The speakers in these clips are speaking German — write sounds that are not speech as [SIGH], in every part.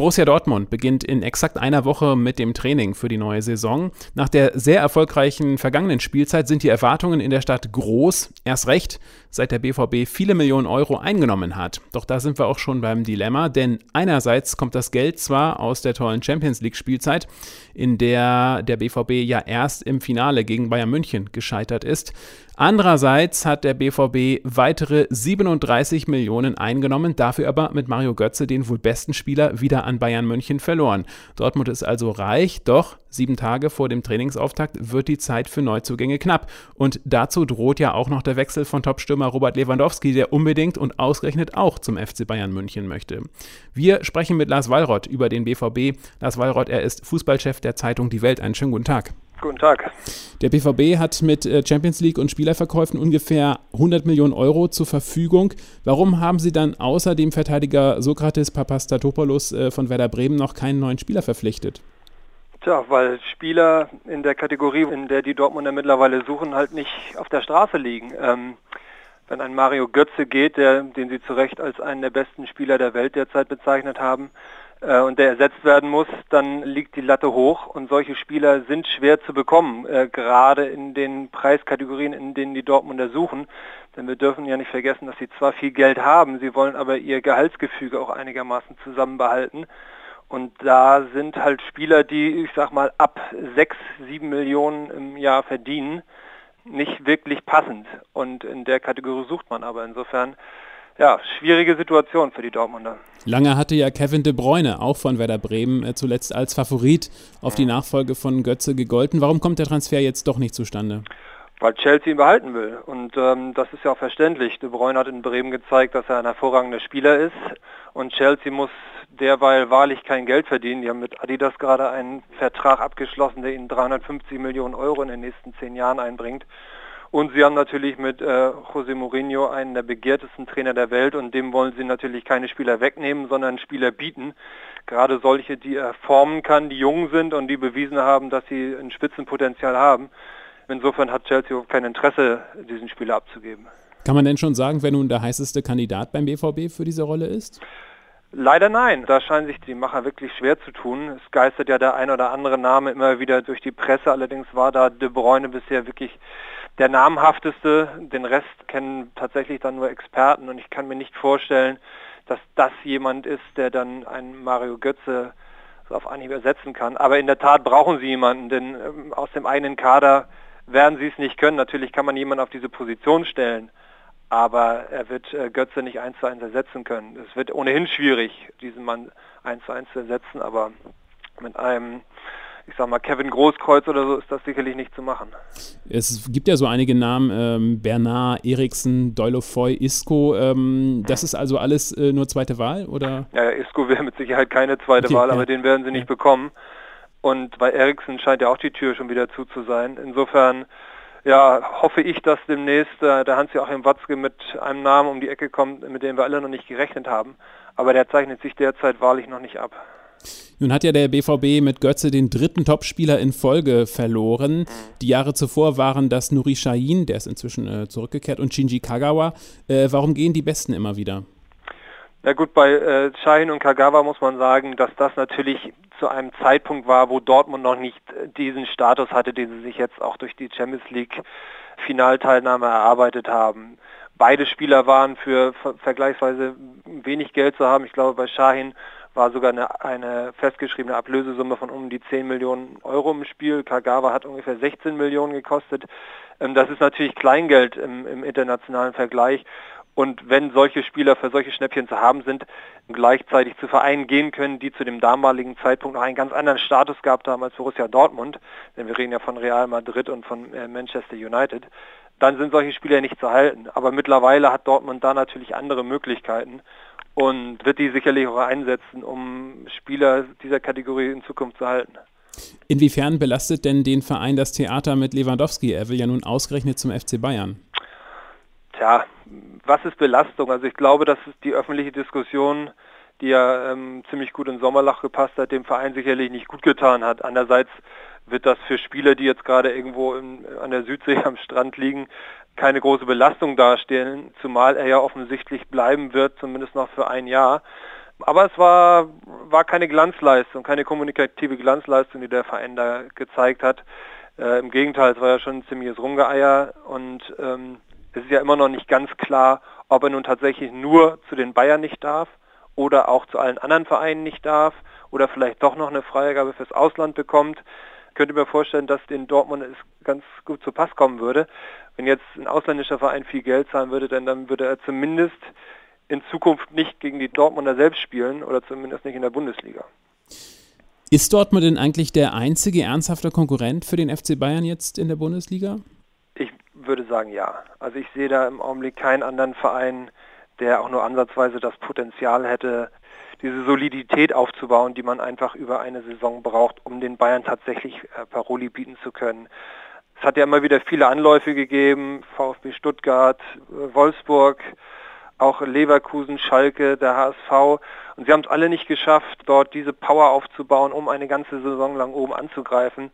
Borussia Dortmund beginnt in exakt einer Woche mit dem Training für die neue Saison. Nach der sehr erfolgreichen vergangenen Spielzeit sind die Erwartungen in der Stadt groß. Erst recht, seit der BVB viele Millionen Euro eingenommen hat. Doch da sind wir auch schon beim Dilemma, denn einerseits kommt das Geld zwar aus der tollen Champions League Spielzeit, in der der BVB ja erst im Finale gegen Bayern München gescheitert ist. Andererseits hat der BVB weitere 37 Millionen eingenommen, dafür aber mit Mario Götze den wohl besten Spieler wieder an Bayern München verloren. Dortmund ist also reich, doch sieben Tage vor dem Trainingsauftakt wird die Zeit für Neuzugänge knapp. Und dazu droht ja auch noch der Wechsel von Topstürmer Robert Lewandowski, der unbedingt und ausgerechnet auch zum FC Bayern München möchte. Wir sprechen mit Lars Wallrott über den BVB. Lars Wallrott, er ist Fußballchef der Zeitung Die Welt. Einen schönen guten Tag. Guten Tag. Der BVB hat mit äh, Champions League und Spielerverkäufen ungefähr 100 Millionen Euro zur Verfügung. Warum haben Sie dann außer dem Verteidiger Sokrates Papastatopoulos äh, von Werder Bremen noch keinen neuen Spieler verpflichtet? Tja, weil Spieler in der Kategorie, in der die Dortmunder mittlerweile suchen, halt nicht auf der Straße liegen. Ähm, wenn ein Mario Götze geht, der, den Sie zu Recht als einen der besten Spieler der Welt derzeit bezeichnet haben, äh, und der ersetzt werden muss, dann liegt die Latte hoch und solche Spieler sind schwer zu bekommen, äh, gerade in den Preiskategorien, in denen die Dortmunder suchen. Denn wir dürfen ja nicht vergessen, dass sie zwar viel Geld haben, sie wollen aber ihr Gehaltsgefüge auch einigermaßen zusammenbehalten. Und da sind halt Spieler, die, ich sag mal, ab 6, 7 Millionen im Jahr verdienen, nicht wirklich passend. Und in der Kategorie sucht man aber. Insofern ja, schwierige Situation für die Dortmunder. Lange hatte ja Kevin de Bruyne, auch von Werder Bremen, äh, zuletzt als Favorit auf die Nachfolge von Götze gegolten. Warum kommt der Transfer jetzt doch nicht zustande? Weil Chelsea ihn behalten will. Und ähm, das ist ja auch verständlich. De Bruyne hat in Bremen gezeigt, dass er ein hervorragender Spieler ist. Und Chelsea muss derweil wahrlich kein Geld verdienen. Die haben mit Adidas gerade einen Vertrag abgeschlossen, der ihnen 350 Millionen Euro in den nächsten zehn Jahren einbringt. Und sie haben natürlich mit äh, José Mourinho einen der begehrtesten Trainer der Welt und dem wollen sie natürlich keine Spieler wegnehmen, sondern Spieler bieten. Gerade solche, die er formen kann, die jung sind und die bewiesen haben, dass sie ein Spitzenpotenzial haben. Insofern hat Chelsea kein Interesse, diesen Spieler abzugeben. Kann man denn schon sagen, wer nun der heißeste Kandidat beim BVB für diese Rolle ist? Leider nein. Da scheinen sich die Macher wirklich schwer zu tun. Es geistert ja der ein oder andere Name immer wieder durch die Presse. Allerdings war da De Bruyne bisher wirklich der namhafteste. Den Rest kennen tatsächlich dann nur Experten und ich kann mir nicht vorstellen, dass das jemand ist, der dann einen Mario Götze auf Anhieb ersetzen kann. Aber in der Tat brauchen sie jemanden, denn ähm, aus dem einen Kader werden sie es nicht können. Natürlich kann man jemanden auf diese Position stellen, aber er wird äh, Götze nicht eins zu eins ersetzen können. Es wird ohnehin schwierig, diesen Mann eins zu eins zu ersetzen, aber mit einem ich sag mal, Kevin Großkreuz oder so ist das sicherlich nicht zu machen. Es gibt ja so einige Namen, ähm, Bernard, Eriksen, Deulofoy, Isco. Ähm, das ist also alles äh, nur zweite Wahl, oder? Ja, Isco wäre mit Sicherheit keine zweite okay, Wahl, ja. aber den werden sie nicht ja. bekommen. Und bei Eriksen scheint ja auch die Tür schon wieder zu zu sein. Insofern ja, hoffe ich, dass demnächst äh, der Hans-Joachim Watzke mit einem Namen um die Ecke kommt, mit dem wir alle noch nicht gerechnet haben. Aber der zeichnet sich derzeit wahrlich noch nicht ab. Nun hat ja der BVB mit Götze den dritten Topspieler in Folge verloren. Die Jahre zuvor waren das Nuri Sahin, der ist inzwischen äh, zurückgekehrt, und Shinji Kagawa. Äh, warum gehen die Besten immer wieder? Na gut, bei äh, Shahin und Kagawa muss man sagen, dass das natürlich zu einem Zeitpunkt war, wo Dortmund noch nicht diesen Status hatte, den sie sich jetzt auch durch die Champions League Finalteilnahme erarbeitet haben. Beide Spieler waren für vergleichsweise wenig Geld zu haben. Ich glaube, bei Shahin war sogar eine, eine festgeschriebene Ablösesumme von um die 10 Millionen Euro im Spiel. Kagawa hat ungefähr 16 Millionen gekostet. Ähm, das ist natürlich Kleingeld im, im internationalen Vergleich. Und wenn solche Spieler für solche Schnäppchen zu haben sind, gleichzeitig zu Vereinen gehen können, die zu dem damaligen Zeitpunkt noch einen ganz anderen Status gehabt haben als Borussia Dortmund, denn wir reden ja von Real Madrid und von äh, Manchester United, dann sind solche Spieler nicht zu halten. Aber mittlerweile hat Dortmund da natürlich andere Möglichkeiten und wird die sicherlich auch einsetzen, um Spieler dieser Kategorie in Zukunft zu halten. Inwiefern belastet denn den Verein das Theater mit Lewandowski? Er will ja nun ausgerechnet zum FC Bayern. Tja, was ist Belastung? Also ich glaube, dass die öffentliche Diskussion, die ja ähm, ziemlich gut in Sommerlach gepasst hat, dem Verein sicherlich nicht gut getan hat. Andererseits wird das für Spieler, die jetzt gerade irgendwo in, an der Südsee am Strand liegen, keine große Belastung darstellen, zumal er ja offensichtlich bleiben wird, zumindest noch für ein Jahr. Aber es war, war keine Glanzleistung, keine kommunikative Glanzleistung, die der Verein da gezeigt hat. Äh, Im Gegenteil, es war ja schon ein ziemliches Rumgeeier und ähm, es ist ja immer noch nicht ganz klar, ob er nun tatsächlich nur zu den Bayern nicht darf oder auch zu allen anderen Vereinen nicht darf oder vielleicht doch noch eine Freigabe fürs Ausland bekommt. Ich könnte mir vorstellen, dass den Dortmund es ganz gut zu Pass kommen würde. Wenn jetzt ein ausländischer Verein viel Geld zahlen würde, denn dann würde er zumindest in Zukunft nicht gegen die Dortmunder selbst spielen oder zumindest nicht in der Bundesliga. Ist Dortmund denn eigentlich der einzige ernsthafte Konkurrent für den FC Bayern jetzt in der Bundesliga? Würde sagen ja. Also ich sehe da im Augenblick keinen anderen Verein, der auch nur ansatzweise das Potenzial hätte, diese Solidität aufzubauen, die man einfach über eine Saison braucht, um den Bayern tatsächlich äh, Paroli bieten zu können. Es hat ja immer wieder viele Anläufe gegeben, VfB Stuttgart, äh, Wolfsburg, auch Leverkusen, Schalke, der HSV. Und sie haben es alle nicht geschafft, dort diese Power aufzubauen, um eine ganze Saison lang oben anzugreifen.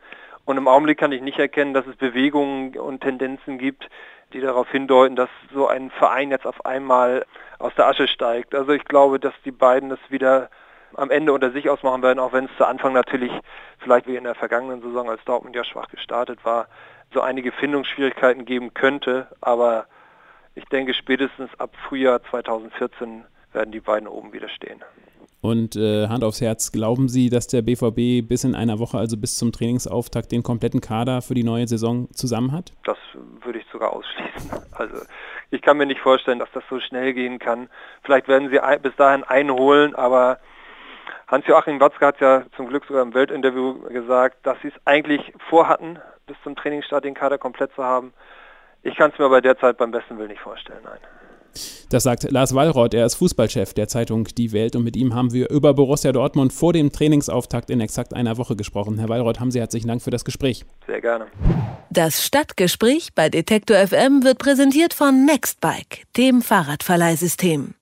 Und im Augenblick kann ich nicht erkennen, dass es Bewegungen und Tendenzen gibt, die darauf hindeuten, dass so ein Verein jetzt auf einmal aus der Asche steigt. Also ich glaube, dass die beiden das wieder am Ende unter sich ausmachen werden, auch wenn es zu Anfang natürlich, vielleicht wie in der vergangenen Saison, als Dortmund ja schwach gestartet war, so einige Findungsschwierigkeiten geben könnte. Aber ich denke, spätestens ab Frühjahr 2014 werden die beiden oben wieder stehen. Und äh, Hand aufs Herz, glauben Sie, dass der BVB bis in einer Woche, also bis zum Trainingsauftakt, den kompletten Kader für die neue Saison zusammen hat? Das würde ich sogar ausschließen. [LAUGHS] Also ich kann mir nicht vorstellen, dass das so schnell gehen kann. Vielleicht werden sie bis dahin einholen, aber Hans-Joachim Watzke hat ja zum Glück sogar im Weltinterview gesagt, dass sie es eigentlich vorhatten, bis zum Trainingsstart den Kader komplett zu haben. Ich kann es mir aber derzeit beim besten Willen nicht vorstellen, nein. Das sagt Lars Wallroth, er ist Fußballchef der Zeitung Die Welt und mit ihm haben wir über Borussia Dortmund vor dem Trainingsauftakt in exakt einer Woche gesprochen. Herr Wallroth, haben Sie herzlichen Dank für das Gespräch. Sehr gerne. Das Stadtgespräch bei Detektor FM wird präsentiert von Nextbike, dem Fahrradverleihsystem.